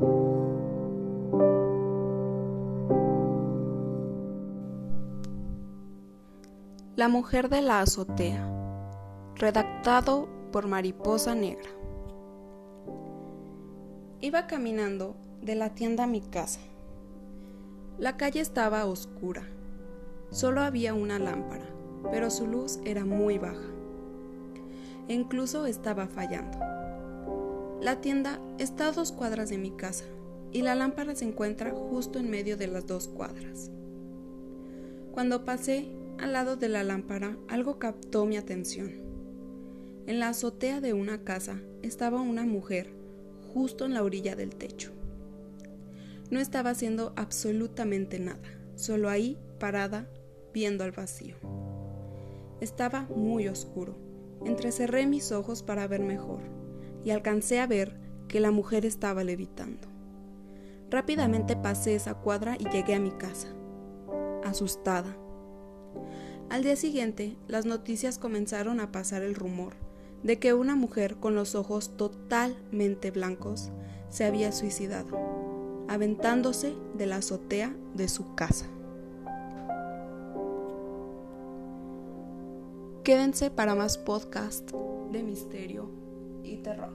La mujer de la azotea. Redactado por Mariposa Negra. Iba caminando de la tienda a mi casa. La calle estaba oscura. Solo había una lámpara, pero su luz era muy baja. Incluso estaba fallando. La tienda está a dos cuadras de mi casa y la lámpara se encuentra justo en medio de las dos cuadras. Cuando pasé al lado de la lámpara, algo captó mi atención. En la azotea de una casa estaba una mujer justo en la orilla del techo. No estaba haciendo absolutamente nada, solo ahí, parada, viendo al vacío. Estaba muy oscuro. Entrecerré mis ojos para ver mejor y alcancé a ver que la mujer estaba levitando. Rápidamente pasé esa cuadra y llegué a mi casa, asustada al día siguiente, las noticias comenzaron a pasar el rumor de que una mujer con los ojos totalmente blancos se había suicidado, aventándose de la azotea de su casa. Quédense para más podcast de misterio y terror.